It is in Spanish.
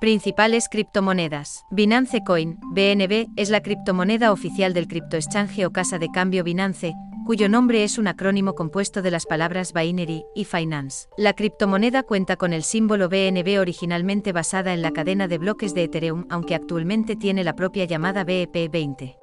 Principales criptomonedas. Binance Coin, BNB, es la criptomoneda oficial del criptoexchange o casa de cambio Binance, cuyo nombre es un acrónimo compuesto de las palabras Binary y Finance. La criptomoneda cuenta con el símbolo BNB originalmente basada en la cadena de bloques de Ethereum, aunque actualmente tiene la propia llamada BEP20.